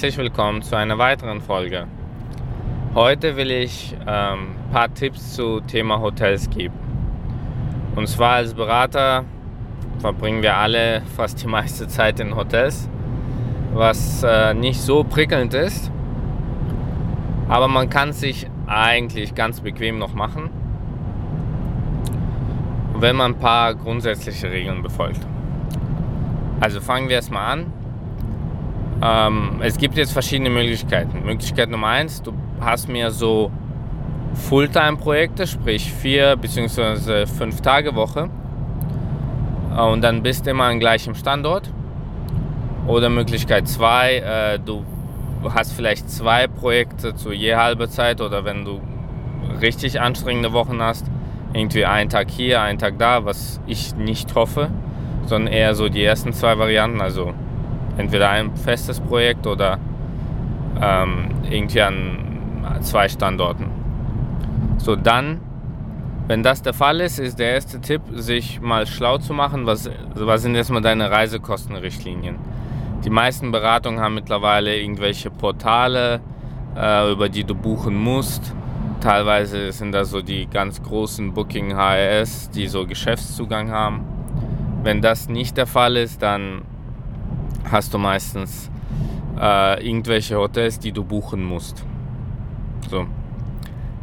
Herzlich willkommen zu einer weiteren Folge. Heute will ich ein ähm, paar Tipps zu Thema Hotels geben. Und zwar als Berater verbringen wir alle fast die meiste Zeit in Hotels, was äh, nicht so prickelnd ist, aber man kann sich eigentlich ganz bequem noch machen, wenn man ein paar grundsätzliche Regeln befolgt. Also fangen wir erstmal an ähm, es gibt jetzt verschiedene Möglichkeiten. Möglichkeit Nummer eins, du hast mir so Fulltime-Projekte, sprich vier bzw. fünf Tage Woche. Und dann bist du immer an gleichem Standort. Oder Möglichkeit zwei, äh, du hast vielleicht zwei Projekte zu je halber Zeit oder wenn du richtig anstrengende Wochen hast, irgendwie einen Tag hier, einen Tag da, was ich nicht hoffe, sondern eher so die ersten zwei Varianten, also entweder ein festes Projekt oder ähm, irgendwie an zwei Standorten. So, dann, wenn das der Fall ist, ist der erste Tipp, sich mal schlau zu machen, was, was sind erstmal deine Reisekostenrichtlinien. Die meisten Beratungen haben mittlerweile irgendwelche Portale, äh, über die du buchen musst. Teilweise sind das so die ganz großen Booking HRS, die so Geschäftszugang haben. Wenn das nicht der Fall ist, dann hast du meistens äh, irgendwelche Hotels, die du buchen musst. So.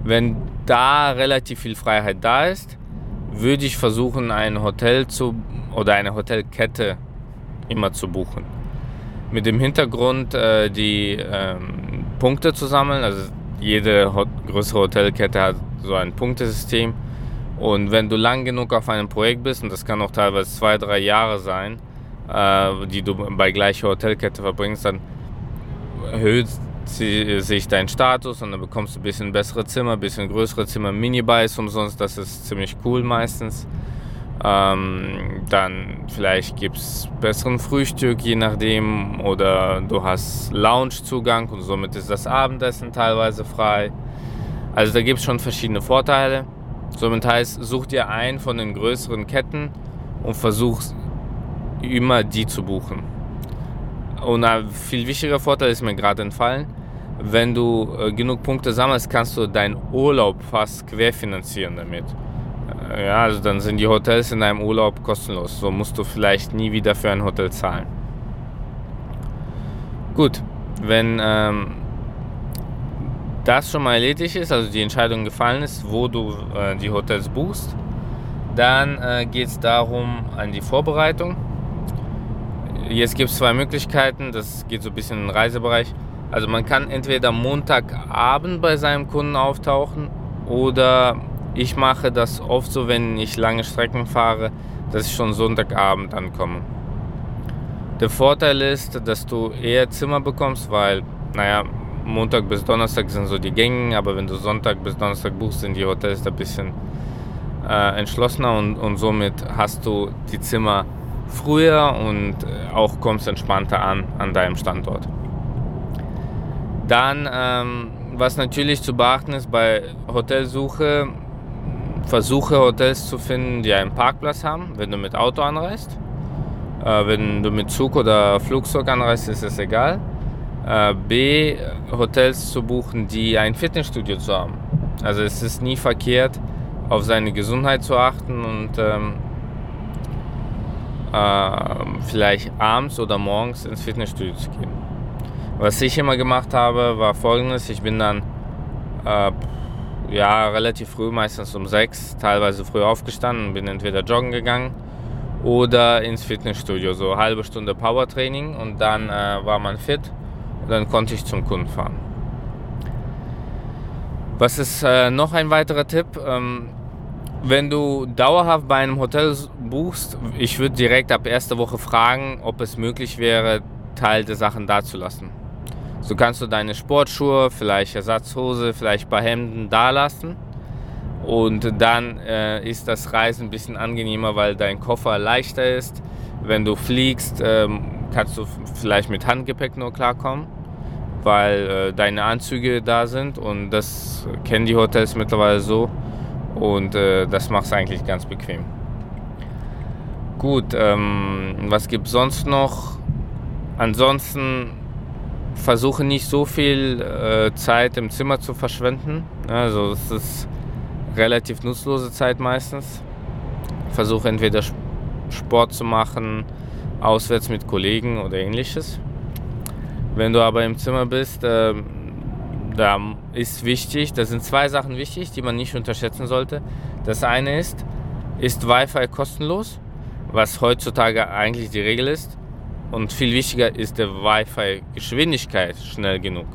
Wenn da relativ viel Freiheit da ist, würde ich versuchen, ein Hotel zu oder eine Hotelkette immer zu buchen. Mit dem Hintergrund, äh, die ähm, Punkte zu sammeln. Also jede Hot größere Hotelkette hat so ein Punktesystem. Und wenn du lang genug auf einem Projekt bist, und das kann auch teilweise zwei, drei Jahre sein, die du bei gleicher Hotelkette verbringst, dann erhöht sich dein Status und dann bekommst du ein bisschen bessere Zimmer, ein bisschen größere Zimmer, Minibuys umsonst, das ist ziemlich cool meistens. Ähm, dann vielleicht gibt es besseren Frühstück, je nachdem, oder du hast Loungezugang und somit ist das Abendessen teilweise frei. Also da gibt es schon verschiedene Vorteile. Somit heißt, such dir einen von den größeren Ketten und versuch immer die zu buchen. Und ein viel wichtiger Vorteil ist mir gerade entfallen, wenn du äh, genug Punkte sammelst, kannst du deinen Urlaub fast querfinanzieren damit. Äh, ja, also dann sind die Hotels in deinem Urlaub kostenlos. So musst du vielleicht nie wieder für ein Hotel zahlen. Gut, wenn ähm, das schon mal erledigt ist, also die Entscheidung gefallen ist, wo du äh, die Hotels buchst, dann äh, geht es darum an die Vorbereitung. Jetzt gibt es zwei Möglichkeiten, das geht so ein bisschen in den Reisebereich. Also man kann entweder Montagabend bei seinem Kunden auftauchen oder ich mache das oft so, wenn ich lange Strecken fahre, dass ich schon Sonntagabend ankomme. Der Vorteil ist, dass du eher Zimmer bekommst, weil, naja, Montag bis Donnerstag sind so die Gänge, aber wenn du Sonntag bis Donnerstag buchst, sind die Hotels ein bisschen äh, entschlossener und, und somit hast du die Zimmer früher und äh, auch kommst entspannter an an deinem Standort. Dann, ähm, was natürlich zu beachten ist bei Hotelsuche, versuche Hotels zu finden, die einen Parkplatz haben, wenn du mit Auto anreist. Äh, wenn du mit Zug oder Flugzeug anreist, ist es egal. Äh, B, Hotels zu buchen, die ein Fitnessstudio zu haben. Also es ist nie verkehrt, auf seine Gesundheit zu achten und ähm, äh, vielleicht abends oder morgens ins Fitnessstudio zu gehen. Was ich immer gemacht habe, war folgendes: Ich bin dann äh, ja relativ früh, meistens um sechs, teilweise früh aufgestanden, bin entweder joggen gegangen oder ins Fitnessstudio, so eine halbe Stunde Powertraining und dann äh, war man fit und dann konnte ich zum Kunden fahren. Was ist äh, noch ein weiterer Tipp? Ähm, wenn du dauerhaft bei einem Hotel buchst, ich würde direkt ab erster Woche fragen, ob es möglich wäre, Teil der Sachen dazulassen. So kannst du deine Sportschuhe, vielleicht Ersatzhose, vielleicht ein paar Hemden da lassen. Und dann äh, ist das Reisen ein bisschen angenehmer, weil dein Koffer leichter ist. Wenn du fliegst, ähm, kannst du vielleicht mit Handgepäck nur klarkommen, weil äh, deine Anzüge da sind. Und das kennen die Hotels mittlerweile so und äh, das macht es eigentlich ganz bequem. Gut, ähm, was gibt es sonst noch? ansonsten versuche nicht so viel äh, Zeit im Zimmer zu verschwenden. Also es ist relativ nutzlose Zeit meistens. Versuche entweder Sport zu machen, auswärts mit Kollegen oder ähnliches. Wenn du aber im Zimmer bist, äh, da ist wichtig, da sind zwei Sachen wichtig, die man nicht unterschätzen sollte. Das eine ist, ist Wi-Fi kostenlos, was heutzutage eigentlich die Regel ist. Und viel wichtiger ist der Wi-Fi-Geschwindigkeit schnell genug.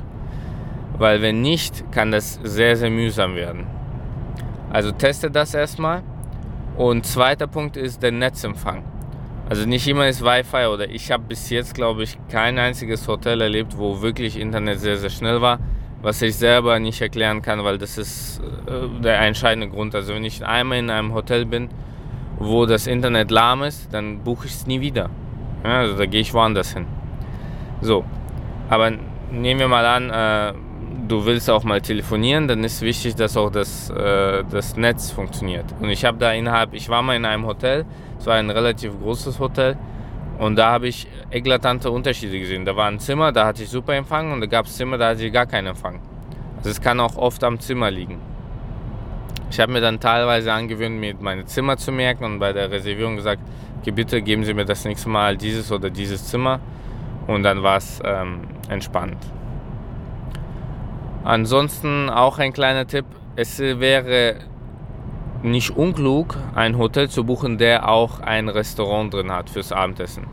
Weil wenn nicht, kann das sehr, sehr mühsam werden. Also teste das erstmal. Und zweiter Punkt ist der Netzempfang. Also nicht immer ist Wi-Fi oder ich habe bis jetzt, glaube ich, kein einziges Hotel erlebt, wo wirklich Internet sehr, sehr schnell war. Was ich selber nicht erklären kann, weil das ist äh, der entscheidende Grund. Also wenn ich einmal in einem Hotel bin, wo das Internet lahm ist, dann buche ich es nie wieder. Ja, also da gehe ich woanders hin. So, aber nehmen wir mal an, äh, du willst auch mal telefonieren, dann ist wichtig, dass auch das, äh, das Netz funktioniert. Und ich habe da innerhalb, ich war mal in einem Hotel, es war ein relativ großes Hotel, und da habe ich eklatante Unterschiede gesehen. Da war ein Zimmer, da hatte ich super Empfang und da gab es Zimmer, da hatte ich gar keinen Empfang. Also es kann auch oft am Zimmer liegen. Ich habe mir dann teilweise angewöhnt, mir meine Zimmer zu merken und bei der Reservierung gesagt, bitte geben Sie mir das nächste Mal dieses oder dieses Zimmer. Und dann war es ähm, entspannt. Ansonsten auch ein kleiner Tipp. Es wäre nicht unklug, ein Hotel zu buchen, der auch ein Restaurant drin hat fürs Abendessen.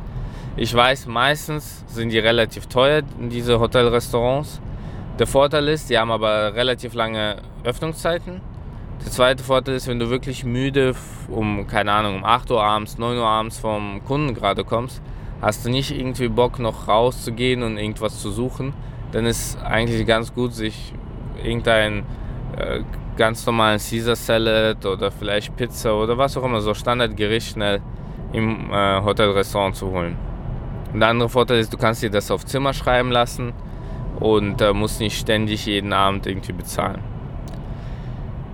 Ich weiß, meistens sind die relativ teuer, diese Hotelrestaurants. Der Vorteil ist, die haben aber relativ lange Öffnungszeiten der zweite Vorteil ist, wenn du wirklich müde um, keine Ahnung, um 8 Uhr abends, 9 Uhr abends vom Kunden gerade kommst, hast du nicht irgendwie Bock noch rauszugehen und irgendwas zu suchen, dann ist eigentlich ganz gut, sich irgendein äh, ganz normalen Caesar Salad oder vielleicht Pizza oder was auch immer, so Standardgericht schnell im äh, Hotelrestaurant zu holen. Und der andere Vorteil ist, du kannst dir das auf Zimmer schreiben lassen und äh, musst nicht ständig jeden Abend irgendwie bezahlen.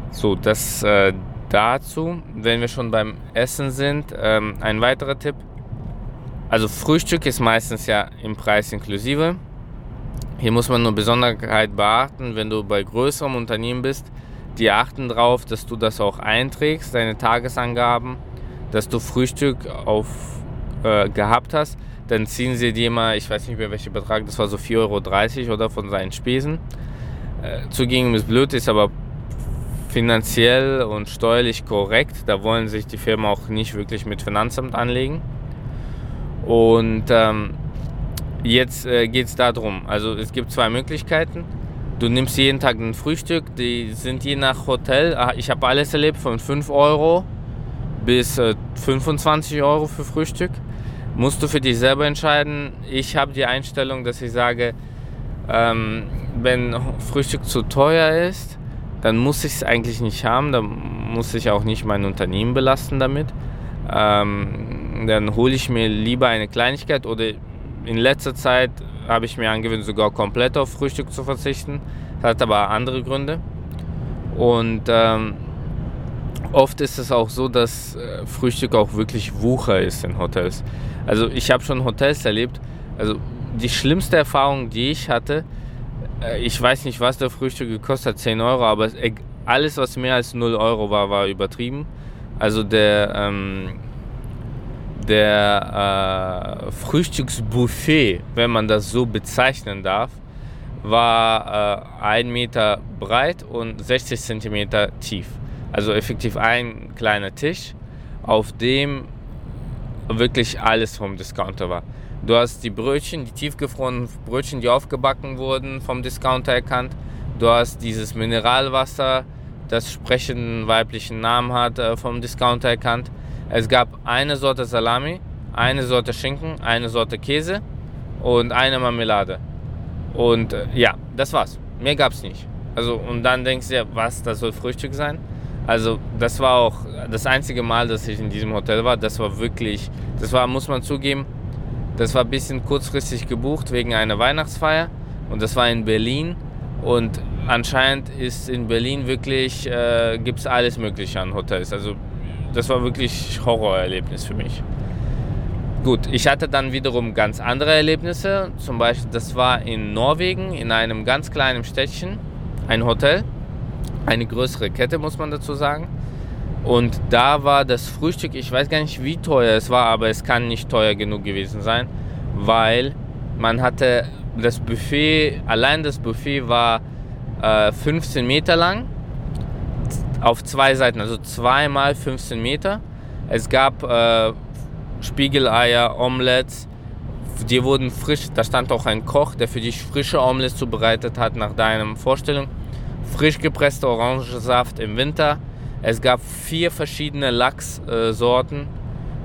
So, das äh, dazu. Wenn wir schon beim Essen sind, ähm, ein weiterer Tipp. Also Frühstück ist meistens ja im Preis inklusive. Hier muss man nur Besonderheit beachten, wenn du bei größerem Unternehmen bist, die achten darauf, dass du das auch einträgst, deine Tagesangaben, dass du Frühstück auf, äh, gehabt hast, dann ziehen sie dir mal, ich weiß nicht mehr welcher Betrag, das war so 4,30 Euro oder von seinen Spesen. Äh, zugegeben ist blöd, ist aber finanziell und steuerlich korrekt. Da wollen sich die Firmen auch nicht wirklich mit Finanzamt anlegen. Und ähm, jetzt äh, geht es darum, also es gibt zwei Möglichkeiten. Du nimmst jeden Tag ein Frühstück, die sind je nach Hotel, ah, ich habe alles erlebt, von 5 Euro bis äh, 25 Euro für Frühstück. Musst du für dich selber entscheiden. Ich habe die Einstellung, dass ich sage, ähm, wenn Frühstück zu teuer ist, dann muss ich es eigentlich nicht haben, dann muss ich auch nicht mein Unternehmen belasten damit. Ähm, dann hole ich mir lieber eine Kleinigkeit oder in letzter Zeit habe ich mir angewöhnt, sogar komplett auf Frühstück zu verzichten. Hat aber andere Gründe. Und ähm, oft ist es auch so, dass äh, Frühstück auch wirklich Wucher ist in Hotels. Also ich habe schon Hotels erlebt. Also die schlimmste Erfahrung, die ich hatte, äh, ich weiß nicht, was der Frühstück gekostet hat, 10 Euro, aber alles, was mehr als 0 Euro war, war übertrieben. Also der, ähm, der äh, Frühstücksbuffet, wenn man das so bezeichnen darf, war äh, 1 Meter breit und 60 Zentimeter tief. Also effektiv ein kleiner Tisch, auf dem wirklich alles vom Discounter war. Du hast die Brötchen, die tiefgefrorenen Brötchen, die aufgebacken wurden, vom Discounter erkannt. Du hast dieses Mineralwasser, das sprechenden weiblichen Namen hat, äh, vom Discounter erkannt. Es gab eine Sorte Salami, eine Sorte Schinken, eine Sorte Käse und eine Marmelade. Und äh, ja, das war's. Mehr gab's nicht. Also, und dann denkst du ja, was, das soll Frühstück sein? Also, das war auch das einzige Mal, dass ich in diesem Hotel war. Das war wirklich, das war, muss man zugeben, das war ein bisschen kurzfristig gebucht wegen einer Weihnachtsfeier und das war in Berlin. Und anscheinend ist in Berlin wirklich, äh, gibt es alles Mögliche an Hotels. Also das war wirklich Horrorerlebnis für mich. Gut, ich hatte dann wiederum ganz andere Erlebnisse. Zum Beispiel, das war in Norwegen, in einem ganz kleinen Städtchen, ein Hotel. Eine größere Kette, muss man dazu sagen. Und da war das Frühstück, ich weiß gar nicht, wie teuer es war, aber es kann nicht teuer genug gewesen sein, weil man hatte das Buffet, allein das Buffet war äh, 15 Meter lang, auf zwei Seiten, also zweimal 15 Meter. Es gab äh, Spiegeleier, Omelettes. Die wurden frisch, da stand auch ein Koch, der für dich frische Omelettes zubereitet hat nach deiner Vorstellung. Frisch gepresster Orangensaft im Winter. Es gab vier verschiedene Lachssorten.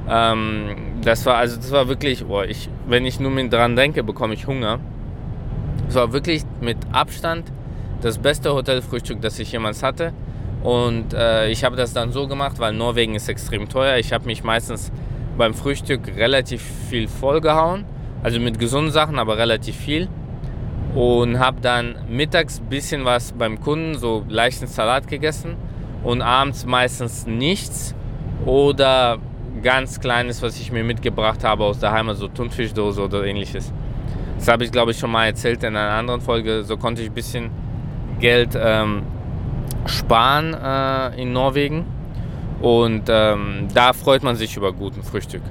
Ähm, das war also das war wirklich, boah, ich, wenn ich nur dran denke, bekomme ich Hunger. Es war wirklich mit Abstand das beste Hotelfrühstück, das ich jemals hatte. Und äh, ich habe das dann so gemacht, weil Norwegen ist extrem teuer. Ich habe mich meistens beim Frühstück relativ viel vollgehauen. Also mit gesunden Sachen, aber relativ viel. Und habe dann mittags ein bisschen was beim Kunden, so leichten Salat gegessen. Und abends meistens nichts. Oder ganz kleines, was ich mir mitgebracht habe aus der Heimat, so Thunfischdose oder ähnliches. Das habe ich, glaube ich, schon mal erzählt in einer anderen Folge. So konnte ich ein bisschen Geld ähm, sparen äh, in Norwegen. Und ähm, da freut man sich über guten Frühstück.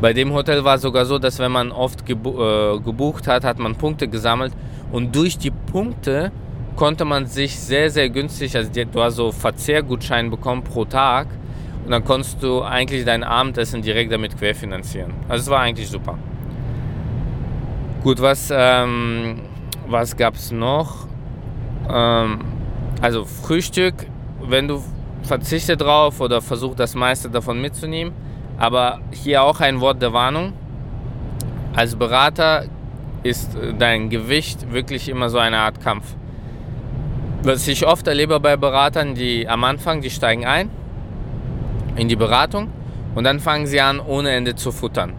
Bei dem Hotel war es sogar so, dass wenn man oft gebu äh, gebucht hat, hat man Punkte gesammelt und durch die Punkte konnte man sich sehr, sehr günstig, also du hast so Verzehrgutschein bekommen pro Tag und dann konntest du eigentlich dein Abendessen direkt damit querfinanzieren. Also es war eigentlich super. Gut, was, ähm, was gab es noch? Ähm, also Frühstück, wenn du verzichte drauf oder versuche das meiste davon mitzunehmen. Aber hier auch ein Wort der Warnung. Als Berater ist dein Gewicht wirklich immer so eine Art Kampf. Was ich oft erlebe bei Beratern, die am Anfang, die steigen ein in die Beratung und dann fangen sie an, ohne Ende zu futtern.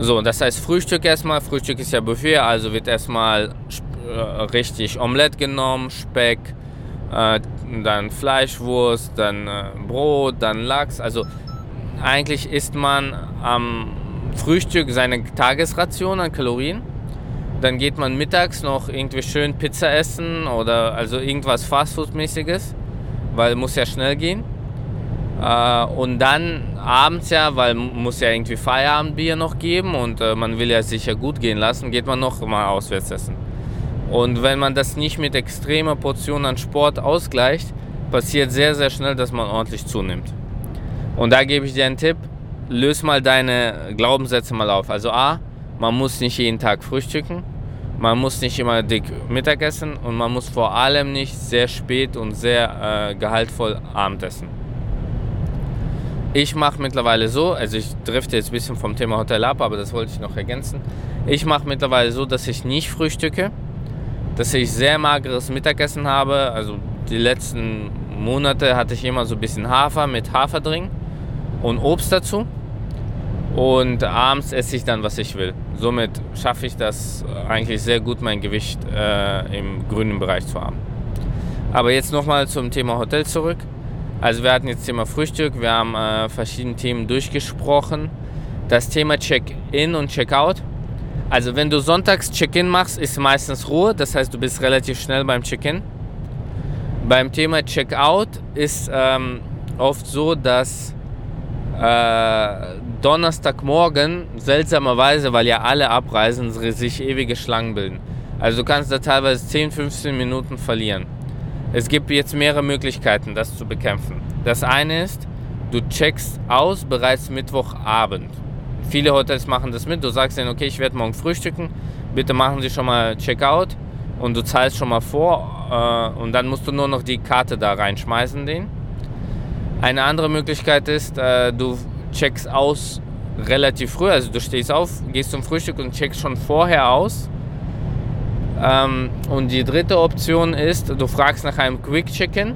So, das heißt Frühstück erstmal. Frühstück ist ja Buffet, also wird erstmal äh, richtig Omelette genommen, Speck, äh, dann Fleischwurst, dann äh, Brot, dann Lachs. Also eigentlich isst man am Frühstück seine Tagesration an Kalorien. Dann geht man mittags noch irgendwie schön Pizza essen oder also irgendwas Fastfood-mäßiges, weil muss ja schnell gehen. Äh, und dann abends ja, weil muss ja irgendwie Feierabendbier noch geben und äh, man will ja sicher gut gehen lassen, geht man noch mal auswärts essen. Und wenn man das nicht mit extremer Portion an Sport ausgleicht, passiert sehr, sehr schnell, dass man ordentlich zunimmt. Und da gebe ich dir einen Tipp, löse mal deine Glaubenssätze mal auf. Also A, man muss nicht jeden Tag frühstücken, man muss nicht immer dick Mittagessen und man muss vor allem nicht sehr spät und sehr äh, gehaltvoll Abendessen. Ich mache mittlerweile so, also ich drifte jetzt ein bisschen vom Thema Hotel ab, aber das wollte ich noch ergänzen. Ich mache mittlerweile so, dass ich nicht frühstücke, dass ich sehr mageres Mittagessen habe. Also die letzten Monate hatte ich immer so ein bisschen Hafer mit Haferdrink und Obst dazu. Und abends esse ich dann, was ich will. Somit schaffe ich das eigentlich sehr gut, mein Gewicht äh, im grünen Bereich zu haben. Aber jetzt nochmal zum Thema Hotel zurück. Also wir hatten jetzt Thema Frühstück, wir haben äh, verschiedene Themen durchgesprochen. Das Thema Check-in und Check-out also wenn du sonntags Check-in machst, ist meistens Ruhe, das heißt du bist relativ schnell beim Check-in. Beim Thema Check-out ist ähm, oft so, dass äh, Donnerstagmorgen seltsamerweise, weil ja alle abreisen, sich ewige Schlangen bilden. Also du kannst da teilweise 10, 15 Minuten verlieren. Es gibt jetzt mehrere Möglichkeiten, das zu bekämpfen. Das eine ist, du checkst aus bereits Mittwochabend. Viele Hotels machen das mit. Du sagst denen, okay, ich werde morgen frühstücken. Bitte machen Sie schon mal Checkout und du zahlst schon mal vor äh, und dann musst du nur noch die Karte da reinschmeißen, den. Eine andere Möglichkeit ist, äh, du checkst aus relativ früh, also du stehst auf, gehst zum Frühstück und checkst schon vorher aus. Ähm, und die dritte Option ist, du fragst nach einem Quick Check-in.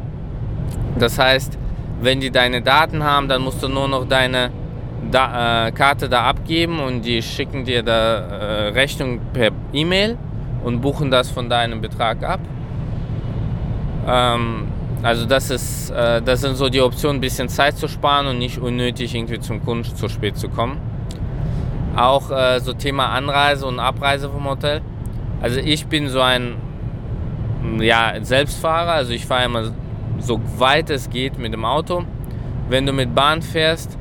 Das heißt, wenn die deine Daten haben, dann musst du nur noch deine da, äh, Karte da abgeben und die schicken dir da äh, Rechnung per E-Mail und buchen das von deinem Betrag ab. Ähm, also das ist, äh, das sind so die Optionen, ein bisschen Zeit zu sparen und nicht unnötig irgendwie zum Kunden zu spät zu kommen. Auch äh, so Thema Anreise und Abreise vom Hotel. Also ich bin so ein ja, Selbstfahrer, also ich fahre immer so weit es geht mit dem Auto. Wenn du mit Bahn fährst,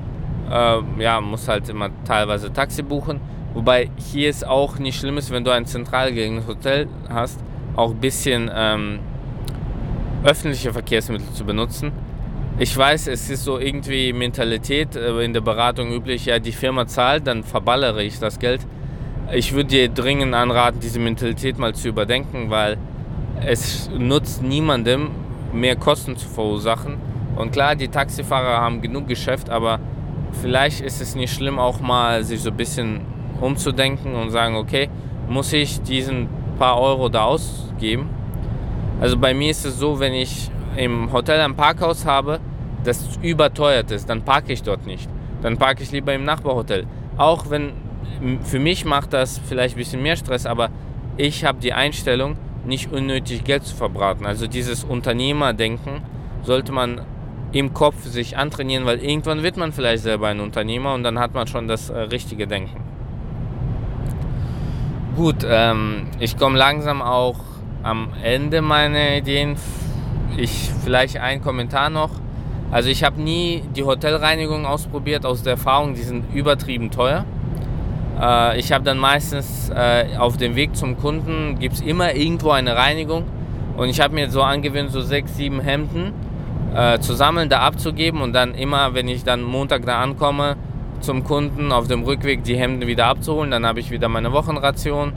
äh, ja, musst halt immer teilweise Taxi buchen. Wobei hier ist auch nicht schlimm ist, wenn du ein zentral gelegenes Hotel hast, auch ein bisschen ähm, öffentliche Verkehrsmittel zu benutzen. Ich weiß, es ist so irgendwie Mentalität äh, in der Beratung üblich, ja, die Firma zahlt, dann verballere ich das Geld. Ich würde dir dringend anraten, diese Mentalität mal zu überdenken, weil es nutzt niemandem, mehr Kosten zu verursachen. Und klar, die Taxifahrer haben genug Geschäft, aber vielleicht ist es nicht schlimm, auch mal sich so ein bisschen umzudenken und sagen, okay, muss ich diesen paar Euro da ausgeben? Also bei mir ist es so, wenn ich im Hotel ein Parkhaus habe, das überteuert ist, dann parke ich dort nicht. Dann parke ich lieber im Nachbarhotel. Auch wenn für mich macht das vielleicht ein bisschen mehr Stress, aber ich habe die Einstellung, nicht unnötig Geld zu verbraten. Also dieses Unternehmerdenken sollte man im Kopf sich antrainieren, weil irgendwann wird man vielleicht selber ein Unternehmer und dann hat man schon das äh, richtige Denken. Gut, ähm, ich komme langsam auch am Ende meiner Ideen. Ich vielleicht ein Kommentar noch. Also ich habe nie die Hotelreinigung ausprobiert aus der Erfahrung, die sind übertrieben teuer. Äh, ich habe dann meistens äh, auf dem Weg zum Kunden gibt es immer irgendwo eine Reinigung und ich habe mir so angewöhnt, so sechs, sieben Hemden äh, zu sammeln, da abzugeben und dann immer, wenn ich dann Montag da ankomme, zum Kunden auf dem Rückweg die Hemden wieder abzuholen. Dann habe ich wieder meine Wochenration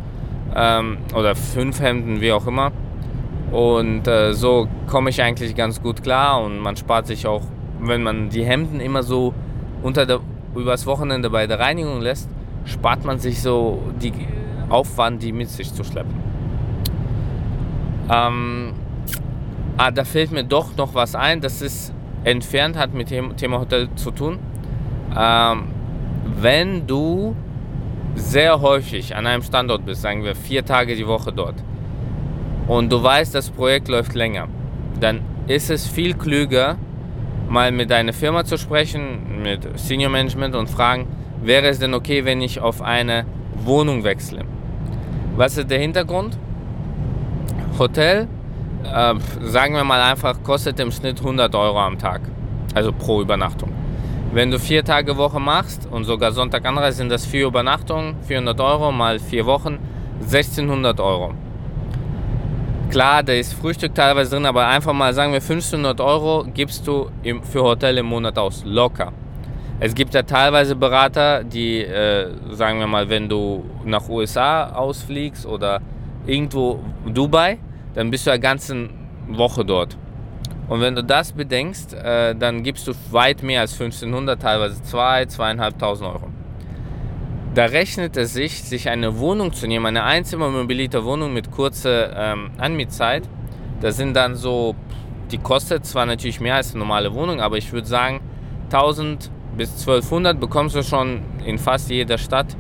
ähm, oder fünf Hemden, wie auch immer. Und äh, so komme ich eigentlich ganz gut klar und man spart sich auch, wenn man die Hemden immer so unter der, übers Wochenende bei der Reinigung lässt, spart man sich so die Aufwand, die mit sich zu schleppen. Ähm, ah, da fällt mir doch noch was ein, das ist entfernt, hat mit dem Thema Hotel zu tun. Ähm, wenn du sehr häufig an einem Standort bist, sagen wir vier Tage die Woche dort, und du weißt, das Projekt läuft länger, dann ist es viel klüger, mal mit deiner Firma zu sprechen, mit Senior Management und fragen, wäre es denn okay, wenn ich auf eine Wohnung wechsle? Was ist der Hintergrund? Hotel, äh, sagen wir mal einfach, kostet im Schnitt 100 Euro am Tag, also pro Übernachtung. Wenn du vier Tage Woche machst und sogar Sonntag anreist, sind das vier Übernachtungen, 400 Euro mal vier Wochen, 1600 Euro. Klar, da ist Frühstück teilweise drin, aber einfach mal sagen wir 1500 Euro gibst du im, für Hotel im Monat aus, locker. Es gibt ja teilweise Berater, die, äh, sagen wir mal, wenn du nach USA ausfliegst oder irgendwo Dubai, dann bist du eine ganze Woche dort. Und wenn du das bedenkst, äh, dann gibst du weit mehr als 1500, teilweise 2, 2.500 Euro. Da rechnet es sich, sich eine Wohnung zu nehmen, eine Einzimmer-mobilite Wohnung mit kurzer ähm, Anmietzeit. Das sind dann so, die kostet zwar natürlich mehr als eine normale Wohnung, aber ich würde sagen, 1000 bis 1200 bekommst du schon in fast jeder Stadt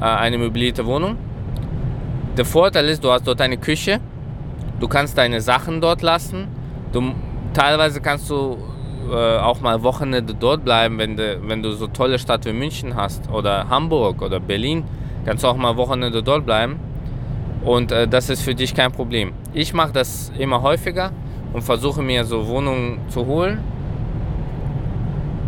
äh, eine möblierte Wohnung. Der Vorteil ist, du hast dort eine Küche, du kannst deine Sachen dort lassen. Du, teilweise kannst du äh, auch mal Wochenende dort bleiben, wenn du, wenn du so tolle Stadt wie München hast oder Hamburg oder Berlin, kannst du auch mal Wochenende dort bleiben. Und äh, das ist für dich kein Problem. Ich mache das immer häufiger und versuche mir so Wohnungen zu holen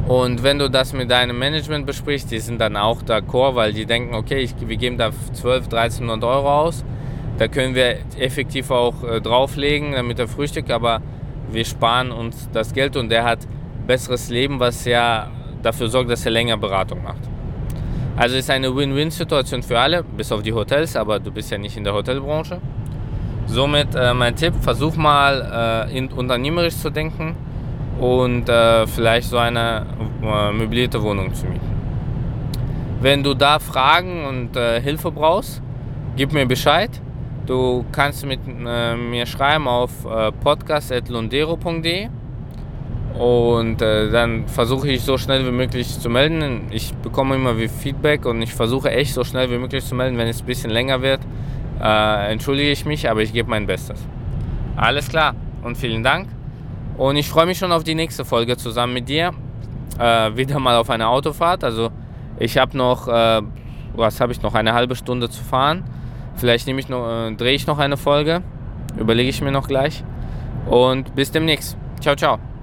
und wenn du das mit deinem Management besprichst, die sind dann auch d'accord, weil die denken, okay, ich, wir geben da 12, 1300 Euro aus. Da können wir effektiv auch äh, drauflegen, damit er frühstückt, aber wir sparen uns das Geld und der hat besseres Leben, was ja dafür sorgt, dass er länger Beratung macht. Also ist eine Win-Win-Situation für alle, bis auf die Hotels, aber du bist ja nicht in der Hotelbranche. Somit äh, mein Tipp, versuch mal äh, in, unternehmerisch zu denken und äh, vielleicht so eine äh, möblierte Wohnung zu mieten. Wenn du da Fragen und äh, Hilfe brauchst, gib mir Bescheid. Du kannst mit äh, mir schreiben auf äh, podcast.lundero.de und äh, dann versuche ich so schnell wie möglich zu melden. Ich bekomme immer wie Feedback und ich versuche echt so schnell wie möglich zu melden. Wenn es ein bisschen länger wird, äh, entschuldige ich mich, aber ich gebe mein Bestes. Alles klar und vielen Dank. Und ich freue mich schon auf die nächste Folge zusammen mit dir. Äh, wieder mal auf eine Autofahrt. Also ich habe noch äh, was habe ich noch? Eine halbe Stunde zu fahren. Vielleicht nehme ich noch, äh, drehe ich noch eine Folge. Überlege ich mir noch gleich. Und bis demnächst. Ciao, ciao.